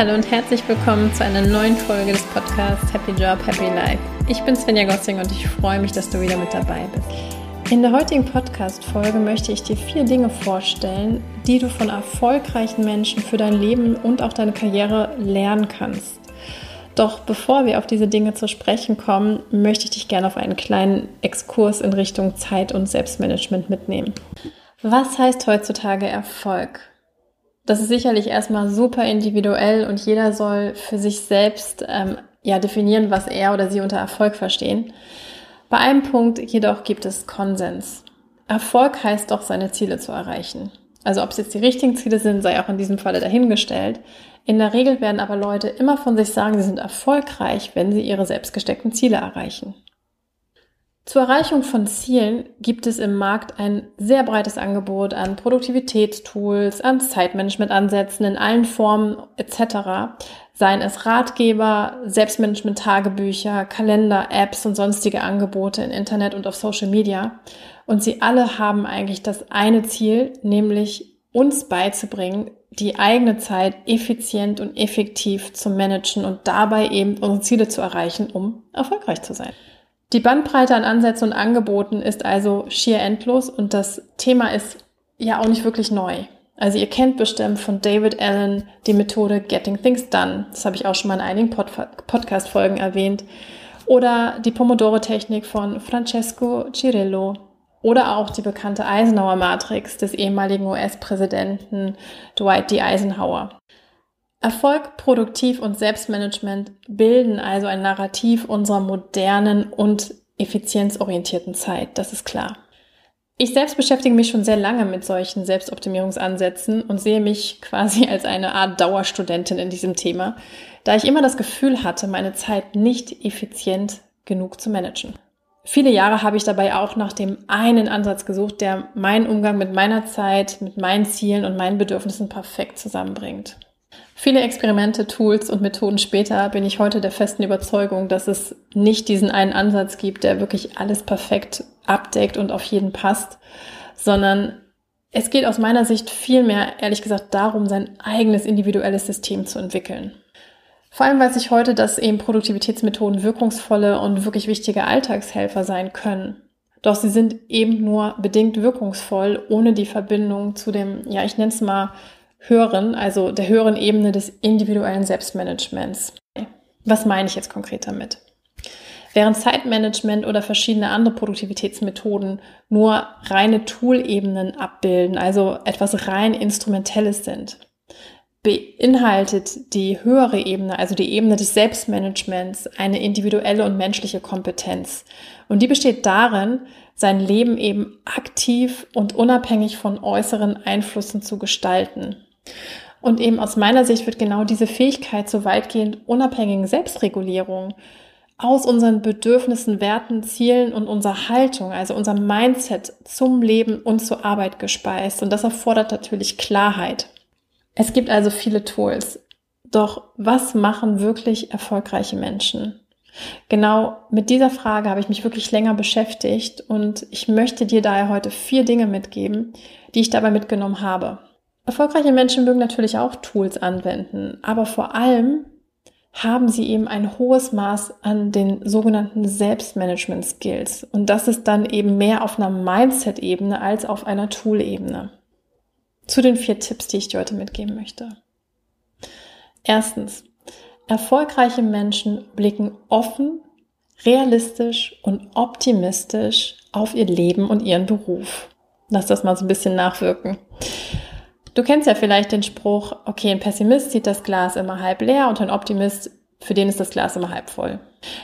Hallo und herzlich willkommen zu einer neuen Folge des Podcasts Happy Job, Happy Life. Ich bin Svenja Gossing und ich freue mich, dass du wieder mit dabei bist. In der heutigen Podcast-Folge möchte ich dir vier Dinge vorstellen, die du von erfolgreichen Menschen für dein Leben und auch deine Karriere lernen kannst. Doch bevor wir auf diese Dinge zu sprechen kommen, möchte ich dich gerne auf einen kleinen Exkurs in Richtung Zeit- und Selbstmanagement mitnehmen. Was heißt heutzutage Erfolg? Das ist sicherlich erstmal super individuell und jeder soll für sich selbst ähm, ja definieren, was er oder sie unter Erfolg verstehen. Bei einem Punkt jedoch gibt es Konsens. Erfolg heißt doch, seine Ziele zu erreichen. Also ob es jetzt die richtigen Ziele sind, sei auch in diesem Falle dahingestellt. In der Regel werden aber Leute immer von sich sagen, sie sind erfolgreich, wenn sie ihre selbst gesteckten Ziele erreichen. Zur Erreichung von Zielen gibt es im Markt ein sehr breites Angebot an Produktivitätstools, an Zeitmanagement-Ansätzen in allen Formen etc. Seien es Ratgeber, Selbstmanagement-Tagebücher, Kalender, Apps und sonstige Angebote im Internet und auf Social Media. Und sie alle haben eigentlich das eine Ziel, nämlich uns beizubringen, die eigene Zeit effizient und effektiv zu managen und dabei eben unsere Ziele zu erreichen, um erfolgreich zu sein. Die Bandbreite an Ansätzen und Angeboten ist also schier endlos und das Thema ist ja auch nicht wirklich neu. Also ihr kennt bestimmt von David Allen die Methode Getting Things Done. Das habe ich auch schon mal in einigen Pod Podcast-Folgen erwähnt. Oder die Pomodoro-Technik von Francesco Cirillo oder auch die bekannte Eisenhower Matrix des ehemaligen US-Präsidenten Dwight D. Eisenhower. Erfolg, Produktiv und Selbstmanagement bilden also ein Narrativ unserer modernen und effizienzorientierten Zeit, das ist klar. Ich selbst beschäftige mich schon sehr lange mit solchen Selbstoptimierungsansätzen und sehe mich quasi als eine Art Dauerstudentin in diesem Thema, da ich immer das Gefühl hatte, meine Zeit nicht effizient genug zu managen. Viele Jahre habe ich dabei auch nach dem einen Ansatz gesucht, der meinen Umgang mit meiner Zeit, mit meinen Zielen und meinen Bedürfnissen perfekt zusammenbringt. Viele Experimente, Tools und Methoden später bin ich heute der festen Überzeugung, dass es nicht diesen einen Ansatz gibt, der wirklich alles perfekt abdeckt und auf jeden passt, sondern es geht aus meiner Sicht vielmehr, ehrlich gesagt, darum, sein eigenes individuelles System zu entwickeln. Vor allem weiß ich heute, dass eben Produktivitätsmethoden wirkungsvolle und wirklich wichtige Alltagshelfer sein können. Doch sie sind eben nur bedingt wirkungsvoll, ohne die Verbindung zu dem, ja, ich nenne es mal höheren, also der höheren Ebene des individuellen Selbstmanagements. Was meine ich jetzt konkret damit? Während Zeitmanagement oder verschiedene andere Produktivitätsmethoden nur reine Tool-Ebenen abbilden, also etwas rein Instrumentelles sind, beinhaltet die höhere Ebene, also die Ebene des Selbstmanagements, eine individuelle und menschliche Kompetenz. Und die besteht darin, sein Leben eben aktiv und unabhängig von äußeren Einflüssen zu gestalten. Und eben aus meiner Sicht wird genau diese Fähigkeit zur weitgehend unabhängigen Selbstregulierung aus unseren Bedürfnissen, Werten, Zielen und unserer Haltung, also unserem Mindset zum Leben und zur Arbeit gespeist. Und das erfordert natürlich Klarheit. Es gibt also viele Tools. Doch was machen wirklich erfolgreiche Menschen? Genau mit dieser Frage habe ich mich wirklich länger beschäftigt und ich möchte dir daher heute vier Dinge mitgeben, die ich dabei mitgenommen habe. Erfolgreiche Menschen mögen natürlich auch Tools anwenden, aber vor allem haben sie eben ein hohes Maß an den sogenannten Selbstmanagement-Skills. Und das ist dann eben mehr auf einer Mindset-Ebene als auf einer Tool-Ebene. Zu den vier Tipps, die ich dir heute mitgeben möchte. Erstens, erfolgreiche Menschen blicken offen, realistisch und optimistisch auf ihr Leben und ihren Beruf. Lass das mal so ein bisschen nachwirken. Du kennst ja vielleicht den Spruch, okay, ein Pessimist sieht das Glas immer halb leer und ein Optimist, für den ist das Glas immer halb voll.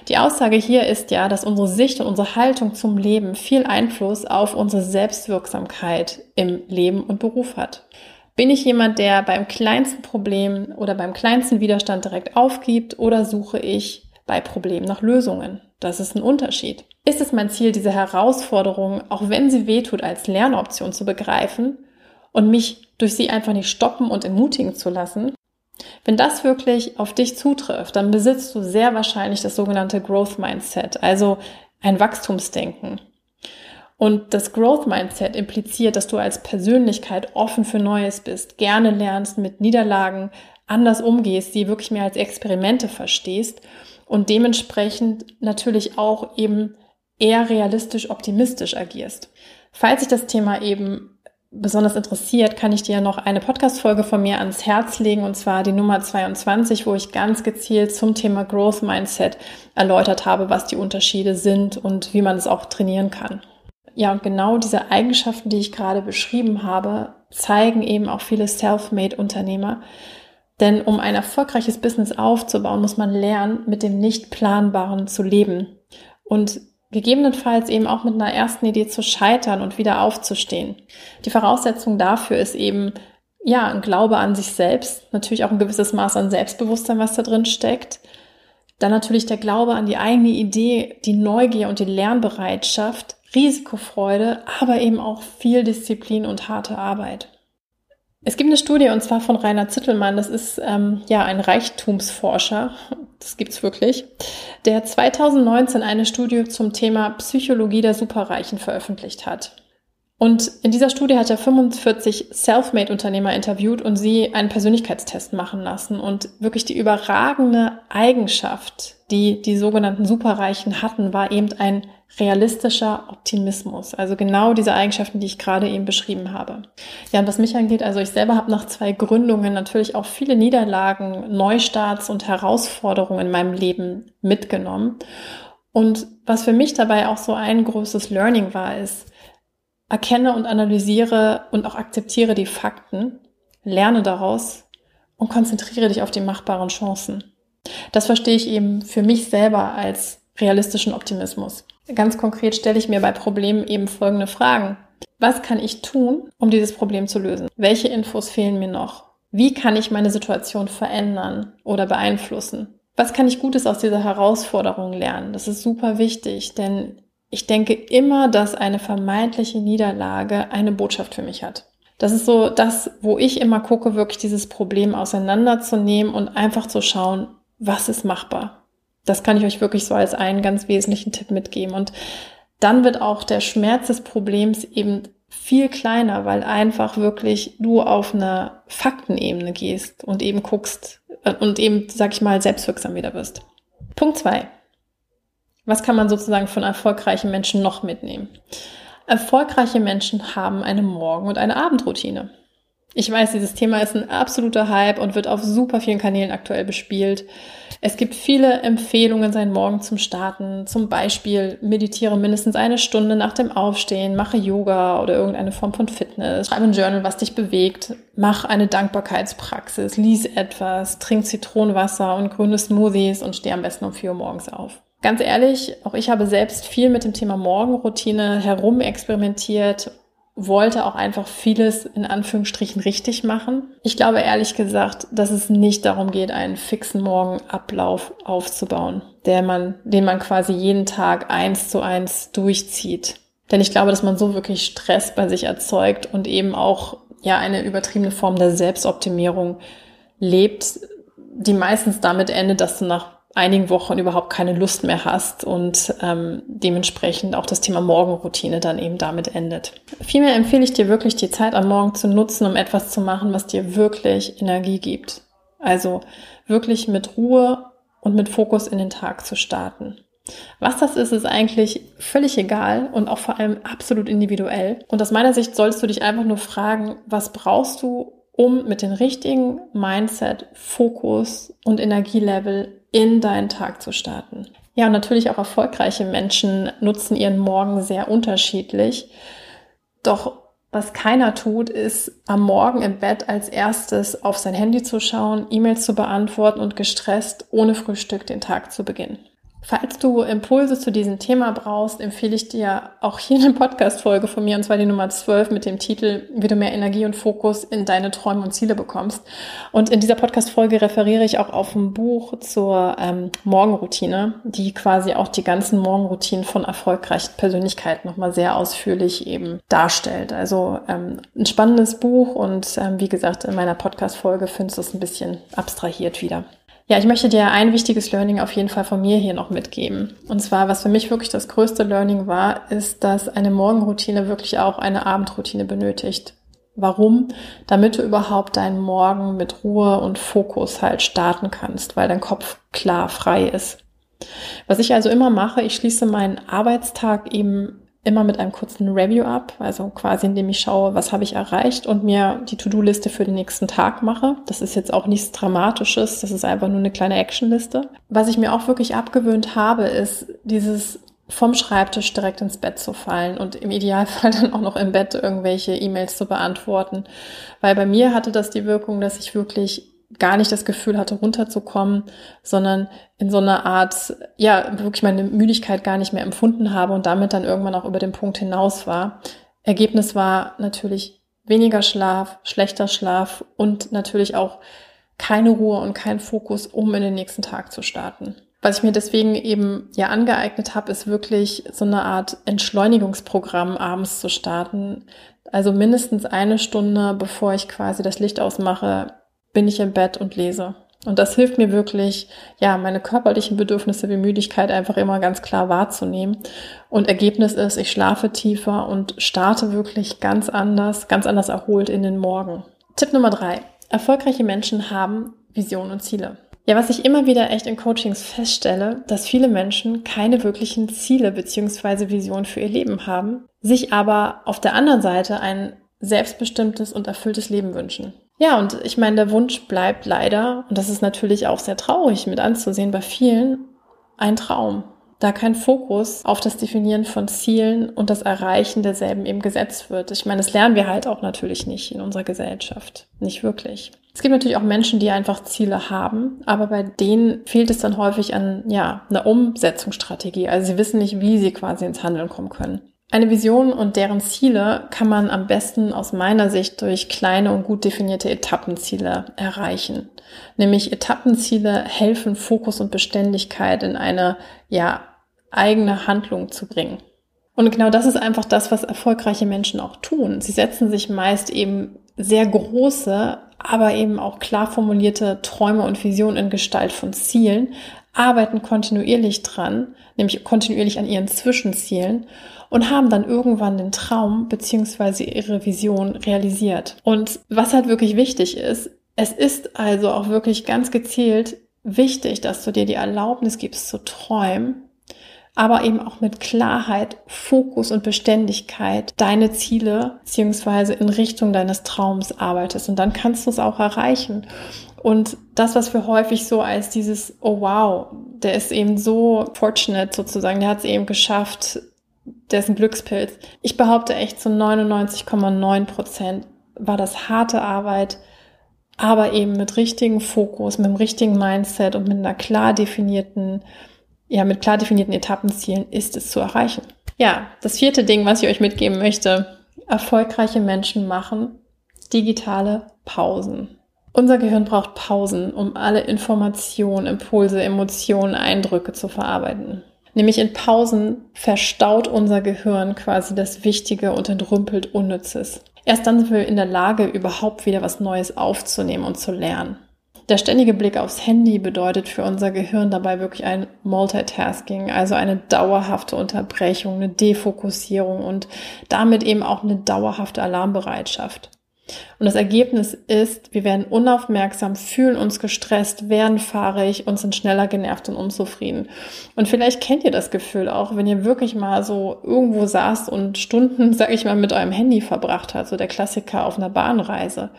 Die Aussage hier ist ja, dass unsere Sicht und unsere Haltung zum Leben viel Einfluss auf unsere Selbstwirksamkeit im Leben und Beruf hat. Bin ich jemand, der beim kleinsten Problem oder beim kleinsten Widerstand direkt aufgibt oder suche ich bei Problemen nach Lösungen? Das ist ein Unterschied. Ist es mein Ziel, diese Herausforderung, auch wenn sie wehtut, als Lernoption zu begreifen und mich durch sie einfach nicht stoppen und ermutigen zu lassen. Wenn das wirklich auf dich zutrifft, dann besitzt du sehr wahrscheinlich das sogenannte Growth Mindset, also ein Wachstumsdenken. Und das Growth Mindset impliziert, dass du als Persönlichkeit offen für Neues bist, gerne lernst, mit Niederlagen anders umgehst, die wirklich mehr als Experimente verstehst und dementsprechend natürlich auch eben eher realistisch optimistisch agierst. Falls sich das Thema eben besonders interessiert, kann ich dir noch eine Podcast-Folge von mir ans Herz legen, und zwar die Nummer 22, wo ich ganz gezielt zum Thema Growth Mindset erläutert habe, was die Unterschiede sind und wie man es auch trainieren kann. Ja, und genau diese Eigenschaften, die ich gerade beschrieben habe, zeigen eben auch viele Self-Made-Unternehmer. Denn um ein erfolgreiches Business aufzubauen, muss man lernen, mit dem Nicht-Planbaren zu leben. Und gegebenenfalls eben auch mit einer ersten Idee zu scheitern und wieder aufzustehen. Die Voraussetzung dafür ist eben, ja, ein Glaube an sich selbst, natürlich auch ein gewisses Maß an Selbstbewusstsein, was da drin steckt. Dann natürlich der Glaube an die eigene Idee, die Neugier und die Lernbereitschaft, Risikofreude, aber eben auch viel Disziplin und harte Arbeit. Es gibt eine Studie und zwar von Rainer Zittelmann, das ist ähm, ja ein Reichtumsforscher, das gibt's wirklich, der 2019 eine Studie zum Thema Psychologie der Superreichen veröffentlicht hat. Und in dieser Studie hat er 45 Selfmade-Unternehmer interviewt und sie einen Persönlichkeitstest machen lassen. Und wirklich die überragende Eigenschaft, die die sogenannten Superreichen hatten, war eben ein realistischer Optimismus. Also genau diese Eigenschaften, die ich gerade eben beschrieben habe. Ja, und was mich angeht, also ich selber habe nach zwei Gründungen natürlich auch viele Niederlagen, Neustarts und Herausforderungen in meinem Leben mitgenommen. Und was für mich dabei auch so ein großes Learning war, ist, erkenne und analysiere und auch akzeptiere die Fakten, lerne daraus und konzentriere dich auf die machbaren Chancen. Das verstehe ich eben für mich selber als realistischen Optimismus. Ganz konkret stelle ich mir bei Problemen eben folgende Fragen. Was kann ich tun, um dieses Problem zu lösen? Welche Infos fehlen mir noch? Wie kann ich meine Situation verändern oder beeinflussen? Was kann ich Gutes aus dieser Herausforderung lernen? Das ist super wichtig, denn ich denke immer, dass eine vermeintliche Niederlage eine Botschaft für mich hat. Das ist so das, wo ich immer gucke, wirklich dieses Problem auseinanderzunehmen und einfach zu schauen, was ist machbar. Das kann ich euch wirklich so als einen ganz wesentlichen Tipp mitgeben. Und dann wird auch der Schmerz des Problems eben viel kleiner, weil einfach wirklich du auf einer Faktenebene gehst und eben guckst äh, und eben, sag ich mal, selbstwirksam wieder wirst. Punkt zwei. Was kann man sozusagen von erfolgreichen Menschen noch mitnehmen? Erfolgreiche Menschen haben eine Morgen- und eine Abendroutine. Ich weiß, dieses Thema ist ein absoluter Hype und wird auf super vielen Kanälen aktuell bespielt. Es gibt viele Empfehlungen, seinen Morgen zum Starten. Zum Beispiel meditiere mindestens eine Stunde nach dem Aufstehen, mache Yoga oder irgendeine Form von Fitness, schreibe ein Journal, was dich bewegt, mach eine Dankbarkeitspraxis, lies etwas, trink Zitronenwasser und grüne Smoothies und steh am besten um 4 Uhr morgens auf. Ganz ehrlich, auch ich habe selbst viel mit dem Thema Morgenroutine herum experimentiert wollte auch einfach vieles in Anführungsstrichen richtig machen. Ich glaube ehrlich gesagt, dass es nicht darum geht, einen fixen Morgenablauf aufzubauen, der man, den man quasi jeden Tag eins zu eins durchzieht. Denn ich glaube, dass man so wirklich Stress bei sich erzeugt und eben auch ja eine übertriebene Form der Selbstoptimierung lebt, die meistens damit endet, dass du nach einigen Wochen überhaupt keine Lust mehr hast und ähm, dementsprechend auch das Thema Morgenroutine dann eben damit endet. Vielmehr empfehle ich dir wirklich, die Zeit am Morgen zu nutzen, um etwas zu machen, was dir wirklich Energie gibt. Also wirklich mit Ruhe und mit Fokus in den Tag zu starten. Was das ist, ist eigentlich völlig egal und auch vor allem absolut individuell. Und aus meiner Sicht solltest du dich einfach nur fragen, was brauchst du, um mit dem richtigen Mindset, Fokus und Energielevel in deinen Tag zu starten. Ja, und natürlich auch erfolgreiche Menschen nutzen ihren Morgen sehr unterschiedlich. Doch was keiner tut, ist am Morgen im Bett als erstes auf sein Handy zu schauen, E-Mails zu beantworten und gestresst ohne Frühstück den Tag zu beginnen. Falls du Impulse zu diesem Thema brauchst, empfehle ich dir auch hier eine Podcast-Folge von mir, und zwar die Nummer 12 mit dem Titel, wie du mehr Energie und Fokus in deine Träume und Ziele bekommst. Und in dieser Podcast-Folge referiere ich auch auf ein Buch zur ähm, Morgenroutine, die quasi auch die ganzen Morgenroutinen von erfolgreichen Persönlichkeiten nochmal sehr ausführlich eben darstellt. Also ähm, ein spannendes Buch und ähm, wie gesagt, in meiner Podcast-Folge findest du es ein bisschen abstrahiert wieder. Ja, ich möchte dir ein wichtiges Learning auf jeden Fall von mir hier noch mitgeben. Und zwar, was für mich wirklich das größte Learning war, ist, dass eine Morgenroutine wirklich auch eine Abendroutine benötigt. Warum? Damit du überhaupt deinen Morgen mit Ruhe und Fokus halt starten kannst, weil dein Kopf klar frei ist. Was ich also immer mache, ich schließe meinen Arbeitstag eben immer mit einem kurzen Review ab, also quasi indem ich schaue, was habe ich erreicht und mir die To-Do-Liste für den nächsten Tag mache. Das ist jetzt auch nichts Dramatisches, das ist einfach nur eine kleine Actionliste. Was ich mir auch wirklich abgewöhnt habe, ist dieses vom Schreibtisch direkt ins Bett zu fallen und im Idealfall dann auch noch im Bett irgendwelche E-Mails zu beantworten. Weil bei mir hatte das die Wirkung, dass ich wirklich gar nicht das Gefühl hatte, runterzukommen, sondern in so einer Art, ja, wirklich meine Müdigkeit gar nicht mehr empfunden habe und damit dann irgendwann auch über den Punkt hinaus war. Ergebnis war natürlich weniger Schlaf, schlechter Schlaf und natürlich auch keine Ruhe und kein Fokus, um in den nächsten Tag zu starten. Was ich mir deswegen eben ja angeeignet habe, ist wirklich so eine Art Entschleunigungsprogramm abends zu starten. Also mindestens eine Stunde, bevor ich quasi das Licht ausmache, bin ich im Bett und lese. Und das hilft mir wirklich, ja, meine körperlichen Bedürfnisse wie Müdigkeit einfach immer ganz klar wahrzunehmen. Und Ergebnis ist, ich schlafe tiefer und starte wirklich ganz anders, ganz anders erholt in den Morgen. Tipp Nummer drei. Erfolgreiche Menschen haben Visionen und Ziele. Ja, was ich immer wieder echt in Coachings feststelle, dass viele Menschen keine wirklichen Ziele beziehungsweise Visionen für ihr Leben haben, sich aber auf der anderen Seite ein selbstbestimmtes und erfülltes Leben wünschen. Ja, und ich meine, der Wunsch bleibt leider, und das ist natürlich auch sehr traurig mit anzusehen bei vielen, ein Traum da kein Fokus auf das Definieren von Zielen und das Erreichen derselben eben gesetzt wird. Ich meine, das lernen wir halt auch natürlich nicht in unserer Gesellschaft. Nicht wirklich. Es gibt natürlich auch Menschen, die einfach Ziele haben, aber bei denen fehlt es dann häufig an, ja, einer Umsetzungsstrategie. Also sie wissen nicht, wie sie quasi ins Handeln kommen können. Eine Vision und deren Ziele kann man am besten aus meiner Sicht durch kleine und gut definierte Etappenziele erreichen. Nämlich Etappenziele helfen, Fokus und Beständigkeit in eine, ja, eigene Handlung zu bringen. Und genau das ist einfach das, was erfolgreiche Menschen auch tun. Sie setzen sich meist eben sehr große, aber eben auch klar formulierte Träume und Visionen in Gestalt von Zielen, arbeiten kontinuierlich dran, nämlich kontinuierlich an ihren Zwischenzielen und haben dann irgendwann den Traum beziehungsweise ihre Vision realisiert. Und was halt wirklich wichtig ist, es ist also auch wirklich ganz gezielt wichtig, dass du dir die Erlaubnis gibst zu träumen, aber eben auch mit Klarheit, Fokus und Beständigkeit deine Ziele beziehungsweise in Richtung deines Traums arbeitest. Und dann kannst du es auch erreichen. Und das, was wir häufig so als dieses, oh wow, der ist eben so fortunate sozusagen, der hat es eben geschafft, der ist ein Glückspilz. Ich behaupte echt zu 99,9 Prozent war das harte Arbeit, aber eben mit richtigen Fokus, mit dem richtigen Mindset und mit einer klar definierten, ja, mit klar definierten Etappenzielen ist es zu erreichen. Ja, das vierte Ding, was ich euch mitgeben möchte, erfolgreiche Menschen machen digitale Pausen. Unser Gehirn braucht Pausen, um alle Informationen, Impulse, Emotionen, Eindrücke zu verarbeiten. Nämlich in Pausen verstaut unser Gehirn quasi das Wichtige und entrümpelt Unnützes. Erst dann sind wir in der Lage, überhaupt wieder was Neues aufzunehmen und zu lernen. Der ständige Blick aufs Handy bedeutet für unser Gehirn dabei wirklich ein Multitasking, also eine dauerhafte Unterbrechung, eine Defokussierung und damit eben auch eine dauerhafte Alarmbereitschaft. Und das Ergebnis ist, wir werden unaufmerksam, fühlen uns gestresst, werden fahrig und sind schneller genervt und unzufrieden. Und vielleicht kennt ihr das Gefühl auch, wenn ihr wirklich mal so irgendwo saßt und Stunden, sag ich mal, mit eurem Handy verbracht habt, so der Klassiker auf einer Bahnreise.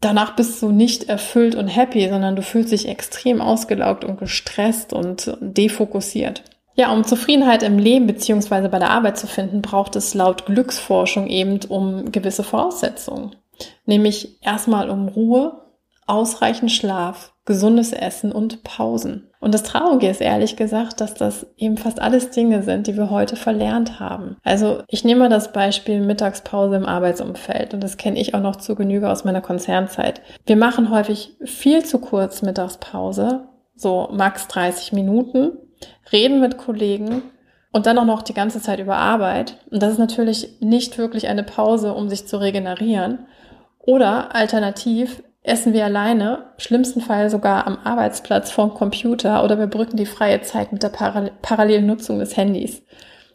Danach bist du nicht erfüllt und happy, sondern du fühlst dich extrem ausgelaugt und gestresst und defokussiert. Ja, um Zufriedenheit im Leben beziehungsweise bei der Arbeit zu finden, braucht es laut Glücksforschung eben um gewisse Voraussetzungen. Nämlich erstmal um Ruhe, ausreichend Schlaf, gesundes Essen und Pausen. Und das Traurige ist ehrlich gesagt, dass das eben fast alles Dinge sind, die wir heute verlernt haben. Also ich nehme mal das Beispiel Mittagspause im Arbeitsumfeld und das kenne ich auch noch zu Genüge aus meiner Konzernzeit. Wir machen häufig viel zu kurz Mittagspause, so max 30 Minuten, reden mit Kollegen und dann auch noch die ganze Zeit über Arbeit. Und das ist natürlich nicht wirklich eine Pause, um sich zu regenerieren. Oder alternativ essen wir alleine, schlimmsten Fall sogar am Arbeitsplatz vorm Computer oder wir brücken die freie Zeit mit der Paral parallelen Nutzung des Handys.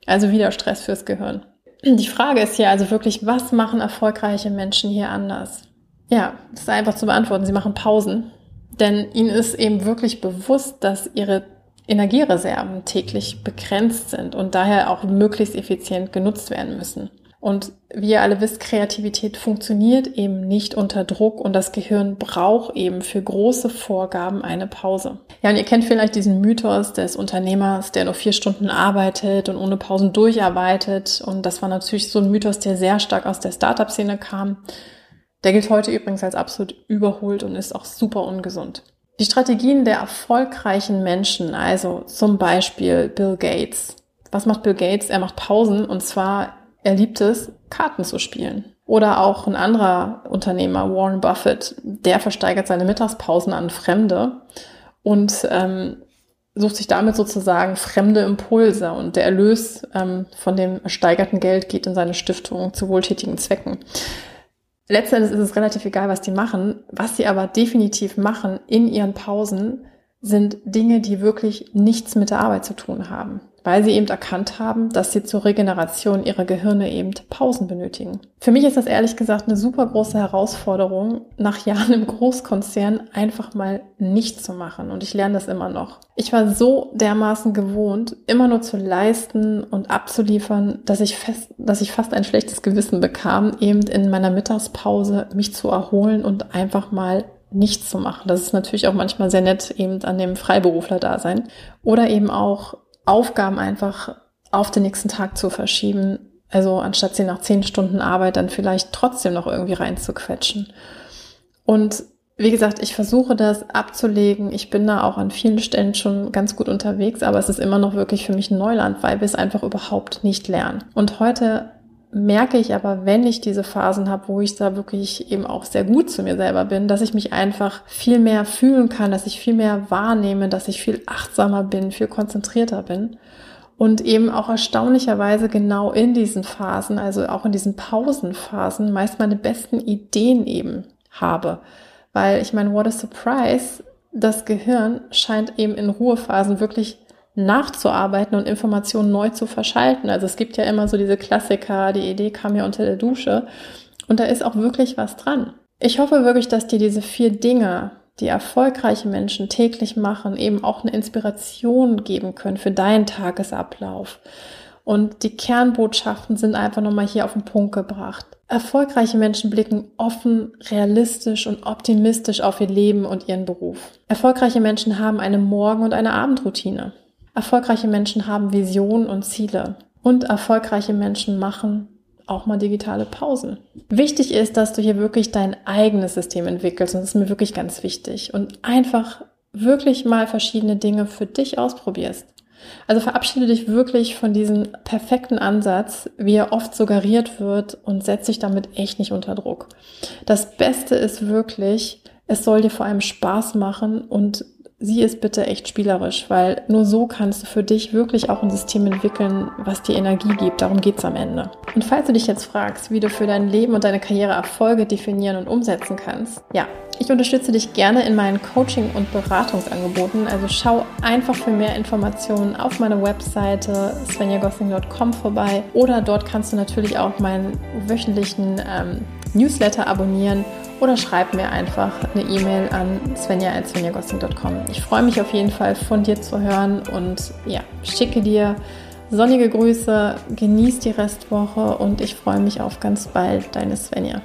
Also wieder Stress fürs Gehirn. die Frage ist hier also wirklich, was machen erfolgreiche Menschen hier anders? Ja, das ist einfach zu beantworten. Sie machen Pausen. Denn ihnen ist eben wirklich bewusst, dass ihre Energiereserven täglich begrenzt sind und daher auch möglichst effizient genutzt werden müssen. Und wie ihr alle wisst, Kreativität funktioniert eben nicht unter Druck und das Gehirn braucht eben für große Vorgaben eine Pause. Ja, und ihr kennt vielleicht diesen Mythos des Unternehmers, der nur vier Stunden arbeitet und ohne Pausen durcharbeitet. Und das war natürlich so ein Mythos, der sehr stark aus der Startup-Szene kam. Der gilt heute übrigens als absolut überholt und ist auch super ungesund. Die Strategien der erfolgreichen Menschen, also zum Beispiel Bill Gates. Was macht Bill Gates? Er macht Pausen und zwar, er liebt es, Karten zu spielen. Oder auch ein anderer Unternehmer, Warren Buffett, der versteigert seine Mittagspausen an Fremde und ähm, sucht sich damit sozusagen fremde Impulse und der Erlös ähm, von dem ersteigerten Geld geht in seine Stiftung zu wohltätigen Zwecken. Letztendlich ist es relativ egal, was die machen. Was sie aber definitiv machen in ihren Pausen, sind Dinge, die wirklich nichts mit der Arbeit zu tun haben weil sie eben erkannt haben, dass sie zur Regeneration ihrer Gehirne eben Pausen benötigen. Für mich ist das ehrlich gesagt eine super große Herausforderung, nach Jahren im Großkonzern einfach mal nichts zu machen. Und ich lerne das immer noch. Ich war so dermaßen gewohnt, immer nur zu leisten und abzuliefern, dass ich fest, dass ich fast ein schlechtes Gewissen bekam, eben in meiner Mittagspause mich zu erholen und einfach mal nichts zu machen. Das ist natürlich auch manchmal sehr nett eben an dem Freiberufler da sein. Oder eben auch Aufgaben einfach auf den nächsten Tag zu verschieben. Also anstatt sie nach zehn Stunden Arbeit dann vielleicht trotzdem noch irgendwie reinzuquetschen. Und wie gesagt, ich versuche das abzulegen. Ich bin da auch an vielen Stellen schon ganz gut unterwegs, aber es ist immer noch wirklich für mich ein Neuland, weil wir es einfach überhaupt nicht lernen. Und heute merke ich aber, wenn ich diese Phasen habe, wo ich da wirklich eben auch sehr gut zu mir selber bin, dass ich mich einfach viel mehr fühlen kann, dass ich viel mehr wahrnehme, dass ich viel achtsamer bin, viel konzentrierter bin und eben auch erstaunlicherweise genau in diesen Phasen, also auch in diesen Pausenphasen, meist meine besten Ideen eben habe. Weil ich meine, what a surprise, das Gehirn scheint eben in Ruhephasen wirklich nachzuarbeiten und Informationen neu zu verschalten. Also es gibt ja immer so diese Klassiker, die Idee kam ja unter der Dusche. Und da ist auch wirklich was dran. Ich hoffe wirklich, dass dir diese vier Dinge, die erfolgreiche Menschen täglich machen, eben auch eine Inspiration geben können für deinen Tagesablauf. Und die Kernbotschaften sind einfach nochmal hier auf den Punkt gebracht. Erfolgreiche Menschen blicken offen, realistisch und optimistisch auf ihr Leben und ihren Beruf. Erfolgreiche Menschen haben eine Morgen- und eine Abendroutine. Erfolgreiche Menschen haben Visionen und Ziele. Und erfolgreiche Menschen machen auch mal digitale Pausen. Wichtig ist, dass du hier wirklich dein eigenes System entwickelst. Und das ist mir wirklich ganz wichtig. Und einfach wirklich mal verschiedene Dinge für dich ausprobierst. Also verabschiede dich wirklich von diesem perfekten Ansatz, wie er oft suggeriert wird und setz dich damit echt nicht unter Druck. Das Beste ist wirklich, es soll dir vor allem Spaß machen und sieh es bitte echt spielerisch, weil nur so kannst du für dich wirklich auch ein System entwickeln, was dir Energie gibt. Darum geht's am Ende. Und falls du dich jetzt fragst, wie du für dein Leben und deine Karriere Erfolge definieren und umsetzen kannst, ja, ich unterstütze dich gerne in meinen Coaching- und Beratungsangeboten. Also schau einfach für mehr Informationen auf meine Webseite svenjagossing.com vorbei oder dort kannst du natürlich auch meinen wöchentlichen ähm, Newsletter abonnieren oder schreib mir einfach eine E-Mail an svenja.svenjagossing.com. Ich freue mich auf jeden Fall von dir zu hören und ja, schicke dir sonnige Grüße, genieß die Restwoche und ich freue mich auf ganz bald, deine Svenja.